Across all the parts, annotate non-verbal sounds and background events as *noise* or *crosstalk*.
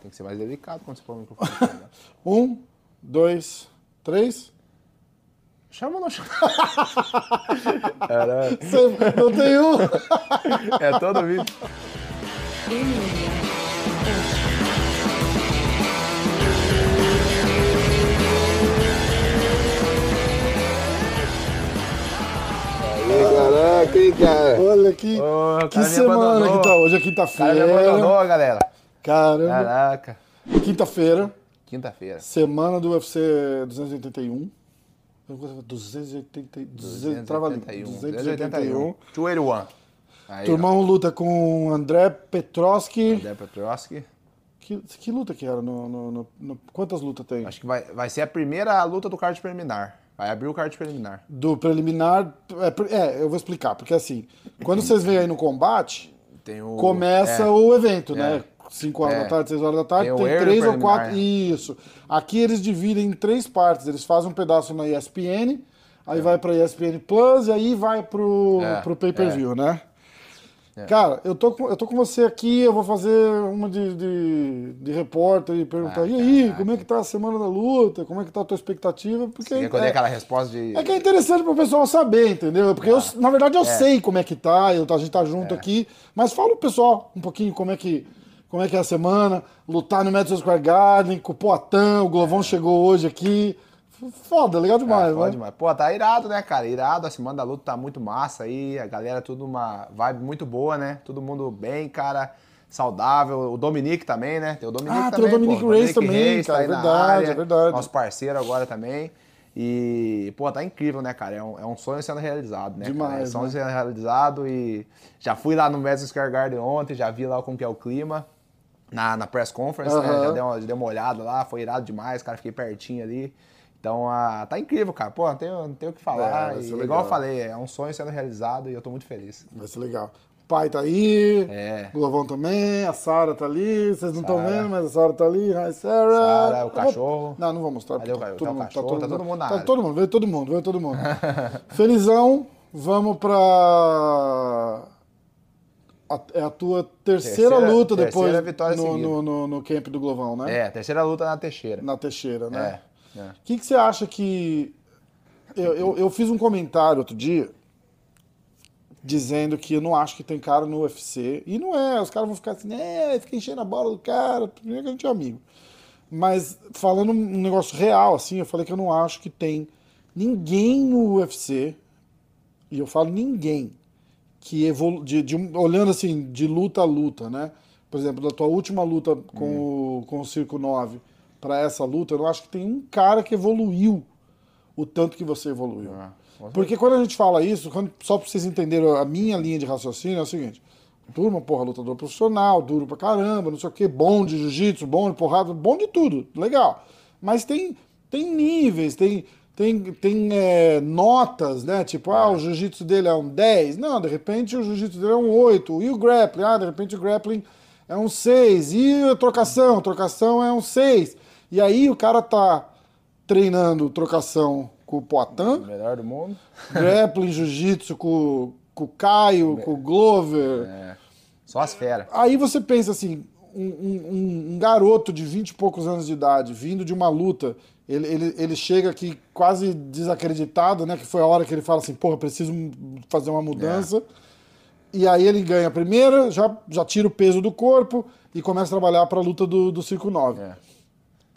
Tem que ser mais delicado quando você põe o microfone. *laughs* né? Um, dois, três. chama ou não chama? *laughs* Caralho. Não tem um. É todo vídeo. Caraca, hein, cara? Olha que, Ô, o que semana abandonou. que tá hoje. É O cara me quinta-feira. abandonou, galera. Caramba. Caraca. Quinta-feira. Quinta-feira. Semana do UFC 281. 280, 200, trava ali. 281. 281. Aí, Turmão luta com André Petroski. ó. André Petroski. Que, que luta que era? No, no- no- no- quantas lutas tem? Acho que vai, vai ser a primeira luta do card preliminar. Vai abrir o card preliminar. Do preliminar. É, é, eu vou explicar, porque assim, quando vocês vêm aí no combate, o. começa é, o evento, né? 5 horas É. da tarde, 6 horas da tarde, Tem o tem, early três ou preliminar, quatro. né? Isso. Aqui eles dividem em três partes. Eles fazem um pedaço na ESPN, aí vai pra ESPN Plus e aí vai pro, É, pro pay-per-view, né? Cara, eu tô, com, eu tô com você aqui, eu vou fazer uma de, de, de repórter e perguntar, Ah, e aí, caraca. como é que tá a semana da luta? Como é que tá a tua expectativa? Porque dê é, aquela resposta de. é que é interessante pro pessoal saber, entendeu? Porque eu, na verdade eu É. sei como é que tá, eu, a gente tá junto aqui, mas fala pro pessoal um pouquinho como é que, como é, que é a semana, lutar no Madison Square Garden, com o Poatan, o Glovão chegou hoje aqui. Foda, legal demais, Ah, foda demais. Pô, tá irado, né, cara? Irado. A semana da luta tá muito massa aí. A galera, tudo uma vibe muito boa, né? Todo mundo bem, cara. Saudável. O Dominique também, né? Tem o Dominique Ah, tem também. o Dominique. Reis também, Reis cara, aí na verdade, área. é verdade. Nosso parceiro agora também. E, pô, tá incrível, né, cara? É um, é um sonho sendo realizado, né? Demais, cara? É um sonho né? sendo realizado e já fui lá no Madison Square Garden ontem, já vi lá como que é o clima. Na, na press conference, né? Aham. Já dei, uma, já dei uma olhada lá, foi irado demais, cara. Fiquei pertinho ali. Então, ah, tá incrível, cara. Pô, não tenho, não tenho o que É, falar. vai E, igual eu falei, é um sonho sendo realizado e eu tô muito feliz. Vai ser legal. O pai tá aí, É. o Glovão também, a Sara tá ali, vocês não estão Sara. vendo, mas a Sara tá ali. Hi, Sarah. Sara, o cachorro. Não, não vou mostrar. Cadê o porque cachorro? Tá o cachorro, tá todo mundo na Tá área. todo mundo, veio todo mundo, veio todo mundo. *laughs* Felizão, vamos pra... é a tua terceira, Terceira- luta terceira depois vitória no, no, no, no camp do Glovão, né? É, terceira luta na Teixeira. Na Teixeira, né? É. é. O que, que você acha que. Eu, eu, eu fiz um comentário outro dia dizendo que eu não acho que tem cara no UFC. E não é, os caras vão ficar assim, é, fica enchendo a bola do cara, primeiro que a gente é amigo. Mas falando um negócio real, assim, eu falei que eu não acho que tem ninguém no UFC, e eu falo ninguém, que evolu de, de olhando assim, de luta a luta, né? Por exemplo, da tua última luta com, o, com o Circo 9 para essa luta, eu não acho que tem um cara que evoluiu o tanto que você evoluiu. Ah, Porque quando a gente fala isso, quando- só pra vocês entenderem a minha linha de raciocínio, é o seguinte: turma, porra, lutador profissional, duro pra caramba, não sei o quê, bom de jiu-jitsu, bom de porrada, bom de tudo, legal. Mas tem, tem níveis, tem, tem, tem é, notas, né? Tipo, ah, o jiu-jitsu dele é um 10. Não, de repente o jiu-jitsu dele é um 8. E o grappling? Ah, de repente o grappling é um 6. E a trocação? A trocação é um 6. E aí o cara tá treinando trocação com o Poitin, Melhor do mundo. grappling, jiu-jitsu com, com o Caio, com o Glover. É. Só as feras. Aí você pensa assim, um, um- garoto de 20 e poucos anos de idade, vindo de uma luta, ele, ele, ele chega aqui quase desacreditado, né? Que foi a hora que ele fala assim, porra, preciso fazer uma mudança. E aí ele ganha a primeira, já, já tira o peso do corpo e começa a trabalhar para a luta do, do Circo 9. É.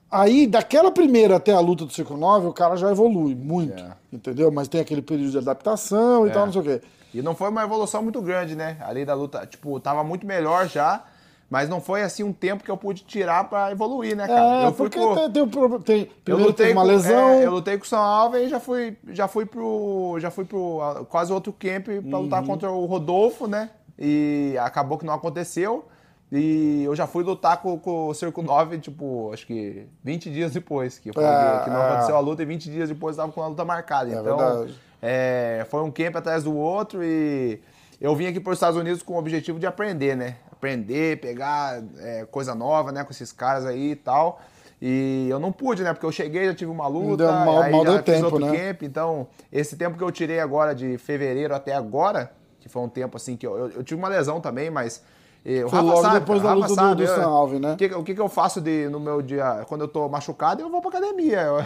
Aí, daquela primeira até a luta do Circo 9, o cara já evolui muito, É. entendeu? Mas tem aquele período de adaptação e É. tal, não sei o quê. E não foi uma evolução muito grande, né? Ali da luta, tipo, tava muito melhor já, mas não foi assim um tempo que eu pude tirar pra evoluir, né, cara? É, eu fui porque pro- tem, tem, tem- eu lutei uma com- lesão. é, eu lutei com o São Alves e já fui, já fui pro. Já fui pro quase outro camp pra lutar Uhum. contra o Rodolfo, né? E acabou que não aconteceu. E eu já fui lutar com, com o Circo 9, tipo, acho que 20 dias depois. Que, foi, É, que não é. aconteceu a luta e 20 dias depois tava com a luta marcada. É então, é, foi um camp atrás do outro e eu vim aqui para os Estados Unidos com o objetivo de aprender, né? Aprender, pegar é, coisa nova, né? Com esses caras aí e tal. E eu não pude, né? Porque eu cheguei, já tive uma luta, Deu mal- aí mal já deu fiz tempo, né? camp. Então, esse tempo que eu tirei agora, de fevereiro até agora, que foi um tempo assim que eu, eu, eu tive uma lesão também, mas o Foi Rafa logo sabe, depois cara, da luta do- sabe, do eu- Stan Alvey, né? O que, o que que eu faço de, no meu dia, quando eu tô machucado, eu vou pra academia. Eu-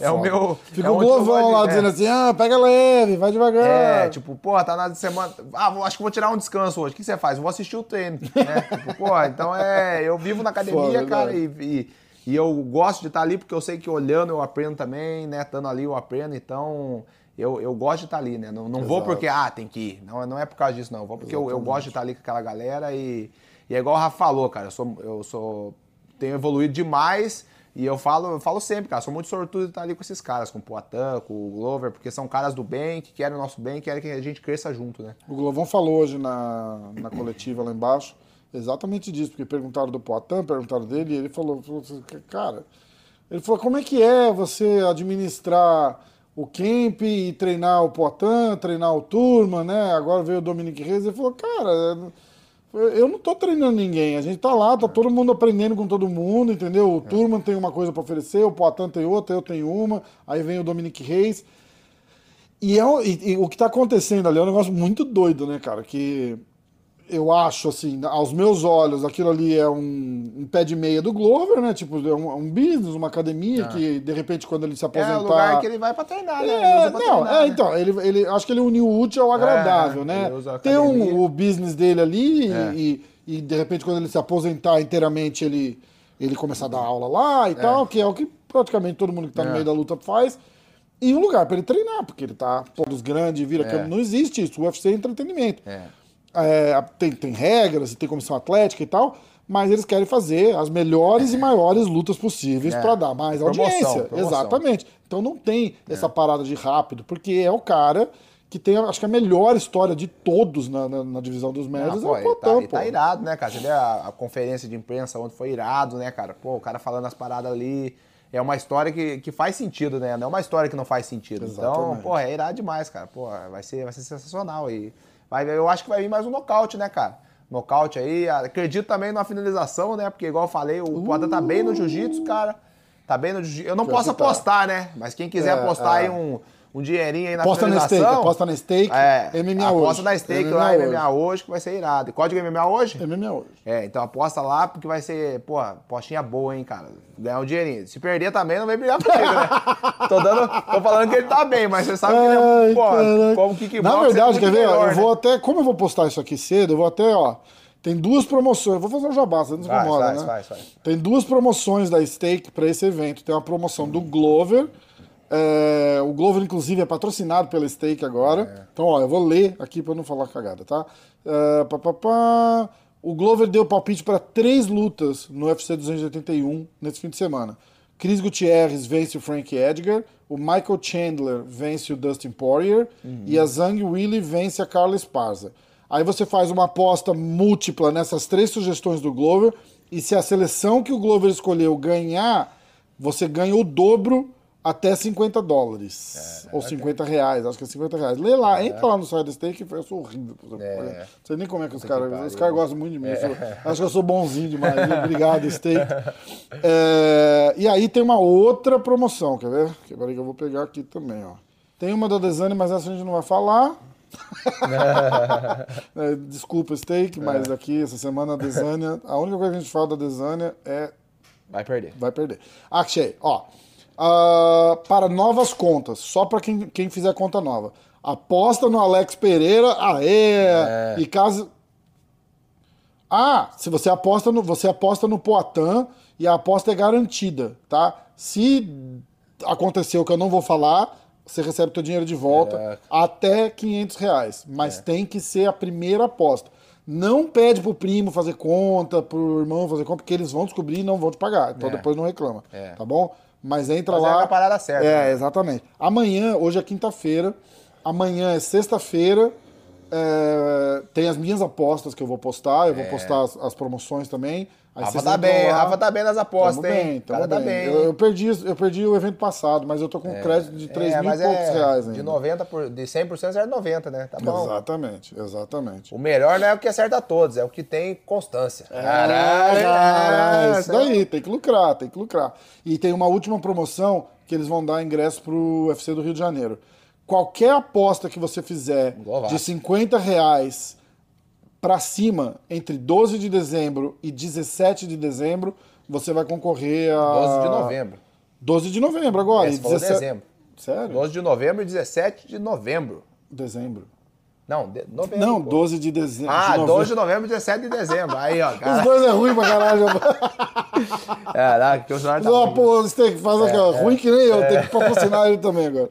É, *laughs* o meu... Fica é o Glovão lá é. dizendo assim, ah, pega leve, vai devagar. É, tipo, pô, tá na semana. Ah, vou- acho que vou tirar um descanso hoje. O que você faz? Vou assistir o treino. Né? *laughs* tipo, pô, então é. Eu vivo na academia, Foda, cara, e, e, e eu gosto de estar ali porque eu sei que olhando eu aprendo também, né? Estando ali eu aprendo, então. Eu, eu gosto de estar ali, né? Não, não vou porque, ah, tem que ir. Não, não é por causa disso, não. Eu vou porque eu, eu gosto de estar ali com aquela galera e, e é igual o Rafa falou, cara. Eu sou. Eu sou tenho evoluído demais e eu falo, eu falo sempre, cara, sou muito sortudo de estar ali com esses caras, com o Poatan, com o Glover, porque são caras do bem, que querem o nosso bem, querem que a gente cresça junto, né? O Glovão falou hoje na, na coletiva lá embaixo exatamente disso, porque perguntaram do Poitin, perguntaram dele, e ele falou, falou assim, cara, ele falou, como é que é você administrar o camp e treinar o Poitin, treinar o Turma, né? Agora veio o Dominique Reis, ele falou, cara, eu não tô treinando ninguém, a gente tá lá, tá todo mundo aprendendo com todo mundo, entendeu? O Turma tem uma coisa para oferecer, o Poitin tem outra, eu tenho uma, aí vem o Dominique Reis. E, é, e- e o que tá acontecendo ali é um negócio muito doido, né, cara? Que eu acho, assim, aos meus olhos, aquilo ali é um, um pé de meia do Glover, né? Tipo, é um, um business, uma academia que, de repente, quando ele se É aposentar... o lugar que ele vai pra treinar, né? É, pra não, treinar, é, né? então, ele, ele, acho que ele uniu o útil ao agradável, É, né? Tem um, o business dele ali e- É. e, e, de repente, quando ele se aposentar inteiramente, ele, ele começar a dar aula lá e tal, que é o que praticamente todo mundo que tá no É. meio da luta faz. E um lugar para ele treinar, porque ele tá pô, dos grandes, vira câmera. Não existe isso. O UFC é entretenimento. É. É, tem, tem regras, tem comissão atlética e tal, mas eles querem fazer as melhores e maiores lutas possíveis É. para dar mais Promoção, audiência. promoção. Exatamente. Então não tem essa parada de rápido, porque é o cara que tem, acho que a melhor história de todos na, na, na divisão dos médios pô, é o tá, ele pô. tá irado, né, cara? Você vê a, a conferência de imprensa onde foi irado, né, cara? Pô, o cara falando as paradas ali. É uma história que, que faz sentido, né? Não é uma história que não faz sentido. Então, Exatamente. pô, é irado demais, cara. Pô, vai ser, vai ser sensacional. E vai, eu acho que vai vir mais um nocaute, né, cara? Nocaute aí. Acredito também na finalização, né? Porque, igual eu falei, o Poitin tá bem no jiu-jitsu, cara. Tá bem no jiu-jitsu. Eu não posso tá. apostar, né? Mas quem quiser É, apostar é. aí um, um dinheirinho aí na Aposta na finalização... steak, aposta na steak, É, MMA aposta hoje. na steak MMA lá, hoje. MMA hoje, que vai ser irado. E Código MMA hoje? MMA hoje. É, então aposta lá, porque vai ser, pô, apostinha boa, hein, cara. Ganhar um dinheirinho. Se perder também, não vem brigar comigo, né? *laughs* tô, dando, tô falando que ele tá bem, mas você sabe que ele é, Ai, pô, caraca. como kickbox Na é verdade, quer ver? melhor, eu vou né? até. Como eu vou postar isso aqui cedo, eu vou até, ó. Tem duas promoções. Eu vou fazer um jabá, você não se incomoda, né? faz, faz. Tem duas promoções da Stake para esse evento. Tem uma promoção do Glover. É, o Glover, inclusive, é patrocinado pela Stake agora. Então, ó, eu vou ler aqui para não falar cagada, tá? É, pá, pá, pá. O Glover deu palpite para três lutas no UFC 281 nesse fim de semana. Chris Gutierrez vence o Frank Edgar, o Michael Chandler vence o Dustin Poirier e a Zhang Willy vence a Carla Esparza. Aí você faz uma aposta múltipla nessas três sugestões do Glover e se a seleção que o Glover escolheu ganhar, você ganha o dobro até 50 dólares. Ou 50 reais, acho que é 50 reais. Lê lá, entra lá no site da Stake, eu sou horrível. É. Não sei nem como é que os caras. Os caras gostam muito de mim. sou- *laughs* acho que eu sou bonzinho demais. Obrigado, Stake. *laughs* É, e aí tem uma outra promoção, quer ver? Que peraí que eu vou pegar aqui também, ó. Tem uma da Desane, mas essa a gente não vai falar. *laughs* É, Desculpa, Steak, mas aqui essa semana a Desânia, a única coisa que a gente fala da Desânia é Vai perder. vai perder. Achei, ó. Ah, para novas contas, só para quem, quem fizer conta nova. Aposta no Alex Pereira, aê! E caso. Ah, se você aposta no, você aposta no Poitin e a aposta é garantida, tá? Se aconteceu que eu não vou falar, você recebe o teu dinheiro de volta Caraca. até 500 reais. Mas tem que ser a primeira aposta. Não pede pro primo fazer conta, pro irmão fazer conta, porque eles vão descobrir e não vão te pagar. Então É. depois não reclama, É. tá bom? Mas entra Mas é lá. na parada certa, É, né? exatamente. Amanhã, hoje é quinta-feira, amanhã é sexta-feira. É, tem as minhas apostas que eu vou postar, eu vou postar as, as promoções também. Aí Rafa tá bem, lá. Rafa tá bem nas apostas, Tamo hein? bem, tamo tá bem. bem. Eu, eu perdi, eu perdi o evento passado, mas eu tô com crédito de 3 É, mil e poucos é reais ainda. De 90 por, de 100% é 90, né? Tá bom. Exatamente, exatamente. O melhor não é o que acerta todos, é o que tem constância. Caralho, cara, é isso é. daí, tem que lucrar, tem que lucrar. E tem uma última promoção que eles vão dar ingresso pro UFC do Rio de Janeiro. Qualquer aposta que você fizer Vasco. de 50 reais pra cima, entre 12 de dezembro e 17 de dezembro, você vai concorrer a. 12 de novembro. 12 de novembro agora. É, e você falou 17 dezembro. Sério? 12 de novembro e 17 de novembro. Dezembro. Não, de, novembro. Não, pô. 12 de dezembro. Ah, de novembro. 12 de novembro e 17 de dezembro. Aí, ó, *laughs* Os cara. dois é ruim pra caralho. Caraca, *laughs* que o tá Não, ruim. pô, você tem que fazer aqui, ó, ruim que nem eu, tem que patrocinar ele também agora.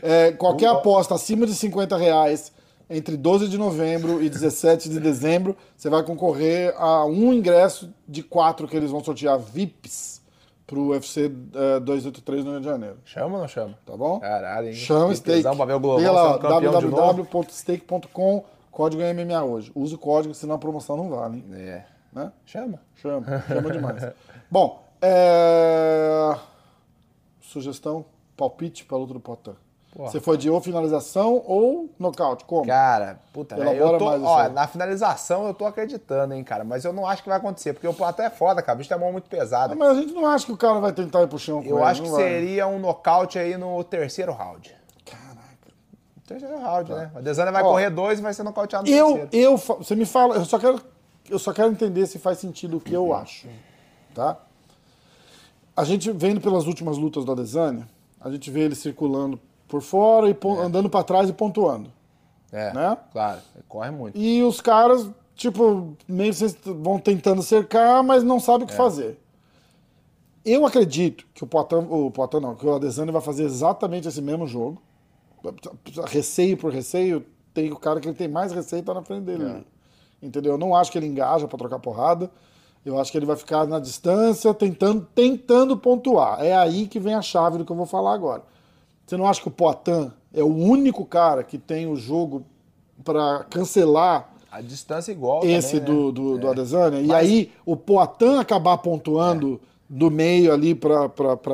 É, qualquer aposta acima de 50 reais entre 12 de novembro e 17 de dezembro, você vai concorrer a um ingresso de quatro que eles vão sortear VIPs pro UFC eh, 283 no Rio de Janeiro. Chama ou não chama? Tá bom? Caralho, hein? Chama pra ver o Global Liga lá, www.stake.com, código MMA hoje. Use o código, senão a promoção não vale, hein? É. Né? Chama. Chama, chama *laughs* demais. Bom, é... sugestão, palpite para luta do Potan. Porra. Você foi de ou finalização ou nocaute? Como? Cara, puta, velho, Elabora eu tô, ó, na finalização eu tô acreditando, hein, cara, mas eu não acho que vai acontecer, porque o Platão é foda, cara, o bicho tem a mão muito pesada. Ah, mas a gente não acha que o cara vai tentar ir pro chão com Eu ele, acho que vai. seria um nocaute aí no terceiro round. Caraca. Terceiro round, né? A Desana vai Tá. Ó, correr dois e vai ser nocauteado no Eu, terceiro. eu, você me fala, eu só quero, eu só quero entender se faz sentido o que eu acho, tá? A gente vendo pelas últimas lutas do Adesanya, a gente vê ele circulando por fora e pon- andando pra trás e pontuando. É, né? claro, corre muito. E os caras, tipo, meio que vocês vão tentando cercar, mas não sabem o É. que fazer. Eu acredito que o Poitin, o Poitin não, que o Adesanya vai fazer exatamente esse mesmo jogo. Receio por receio, tem o cara que ele tem mais receio tá na frente dele. É. Entendeu? Eu não acho que ele engaja pra trocar porrada. Eu acho que ele vai ficar na distância, tentando, tentando pontuar. É aí que vem a chave do que eu vou falar agora. Você não acha que o Poitin é o único cara que tem o jogo pra cancelar A distância é igual esse também, né? do, do, do Adesanya? E Mas- aí o Poitin acabar pontuando do meio ali pra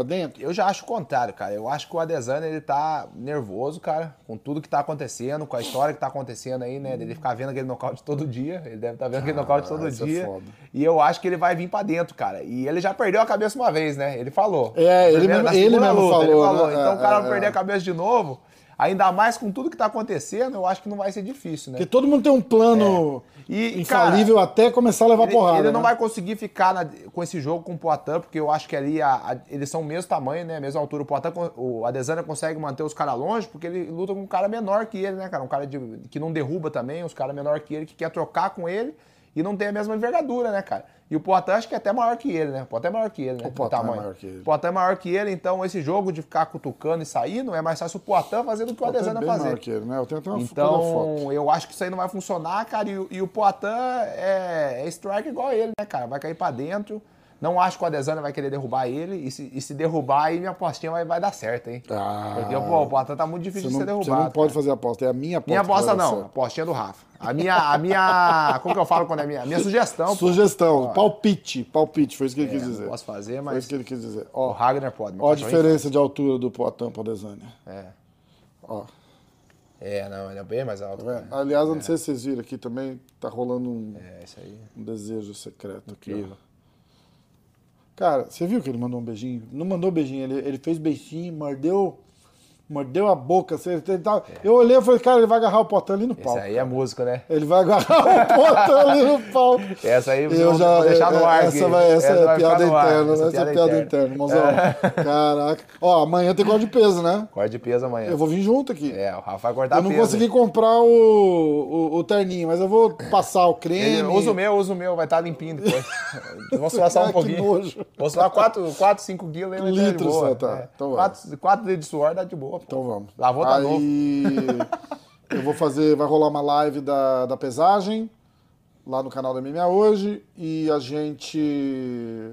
dentro? Eu já acho o contrário, cara. Eu acho que o Adesanya, ele tá nervoso, cara, com tudo que tá acontecendo, com a história que tá acontecendo aí, né? Dele ficar vendo aquele nocaute todo dia. Ele deve estar vendo aquele nocaute todo é dia. foda. e eu acho que ele vai vir pra dentro, cara. E ele já perdeu a cabeça uma vez, né? Ele falou. É, ele Primeiro, mesmo- ele mesmo luta, ele falou, falou. né? Então É, o cara é, vai perder é. a cabeça de novo. Ainda mais com tudo que tá acontecendo, eu acho que não vai ser difícil, né? Porque todo mundo tem um plano É. E, infalível até começar a levar Ele, porrada. ele não né? vai conseguir ficar na- com esse jogo com o Poitin, porque eu acho que ali a- a- eles são o mesmo tamanho, né? Mesma altura. O Poitin, o Adesanya consegue manter os caras longe, porque ele luta com um cara menor que ele, né, cara? Um cara de- que não derruba também, os caras menor que ele, que quer trocar com ele e não tem a mesma envergadura, né, cara? E o Poitin acho que é até maior que ele, né? O Poitin é maior que ele, né? O Poitin é maior que ele. O Poitin é maior que ele, então esse jogo de ficar cutucando e saindo é mais fácil o Poitin fazer do que o Poitin é Adesanya bem fazer. maior que ele, né? Eu tenho até uma da foto. Então, eu acho que isso aí não vai funcionar, cara. E, o- e o Poitin é, é strike igual ele, né, cara? Vai cair pra dentro. Não acho que o Adesanya vai querer derrubar ele. E se, e se derrubar, aí minha apostinha vai, vai dar certo, hein? Ah. Porque pô, o Poitin tá muito difícil Você de não, ser você derrubado. não pode cara. fazer aposta, é a minha aposta. Minha aposta não, certo. apostinha do Rafa. A minha, a minha. Como que eu falo quando é minha? A minha sugestão. pô. Sugestão, palpite, palpite, foi isso que ele É, quis não dizer. posso fazer, Foi mas isso que ele quis dizer. o Ó, Ragnar pode. ó a diferença de altura do Poitin pro Adesanya. É. Ó, É, não, ele é bem mais alto. vendo? cara. Aliás, eu não sei se vocês viram aqui também, tá rolando um, É, um desejo secreto aqui, ó. Cara, você viu que ele mandou um beijinho? Não mandou beijinho, ele, ele fez beijinho, mordeu, mordeu a boca. Você, tava- Eu olhei e falei, cara, ele vai agarrar o Poitin ali no pau. Esse aí é música, né? Ele vai agarrar o *laughs* Poitin ali no pau. Essa aí Eu já, vou deixar no ar essa vai, essa, é vai piada ficar no ar. interna, essa, é piada interna, irmãozão. *laughs* Caraca. Ó, amanhã tem corte de peso, né? Corte de peso amanhã. Eu vou vir junto aqui. É, o Rafa vai cortar eu não peso. consegui comprar o, o, o terninho, mas eu vou passar o *laughs* creme. Ele, usa o meu, usa o meu, vai estar limpinho depois. Vou suar só Ah, um que pouquinho. nojo. Vou suar 4, 4 5 quilos de Litros boa. só, tá. É. Então. 4, 4 dedos de suor dá de boa. Pô. Então vamos. Lavou, tá novo. Aí *laughs* eu vou fazer, vai rolar uma live da, da pesagem lá no canal da MMA hoje e a gente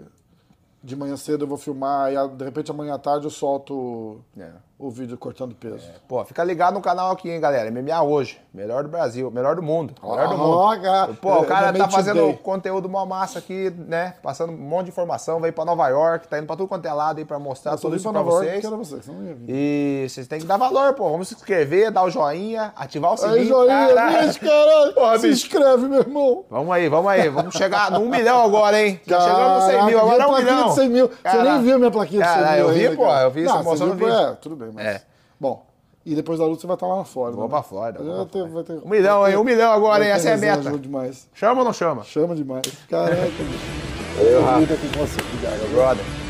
de manhã cedo eu vou filmar e a- de repente amanhã à tarde eu solto É. o vídeo cortando peso. Pô, fica ligado no canal aqui, hein, galera. MMA hoje. Melhor do Brasil, melhor do mundo. Melhor do Ah, mundo. cara. Pô, o É, cara tá fazendo conteúdo mó massa aqui, né? Passando um monte de informação, veio pra Nova York, tá indo pra tudo quanto é lado aí pra mostrar tudo isso pra Nova York vocês. que era você, que não ia vir. E vocês têm que dar valor, pô. Vamos se inscrever, dar o joinha, ativar o sininho. Aí, joinha, Caralho. caralho. Porra, se bicho. inscreve, meu irmão. Vamos aí, vamos aí. Vamos chegar no 1 milhão agora, hein? Já chegamos no 100 mil, agora é 1 plaquinha milhão. De 100 mil. Você Caralho. nem viu minha plaquinha de 100 Caralho, mil eu vi, ainda, pô, cara. eu vi essa você moção. É, tudo bem, mas... É. Bom, E depois da luta você vai estar lá na Flórida. Vou né? pra Flórida, vou Vai pra ter, vai ter, Um milhão, hein? Um milhão agora, hein? Essa é a meta. demais. Chama ou não chama? Chama demais. Caraca, Rafa. Bonito aqui com você. Obrigado. Brother.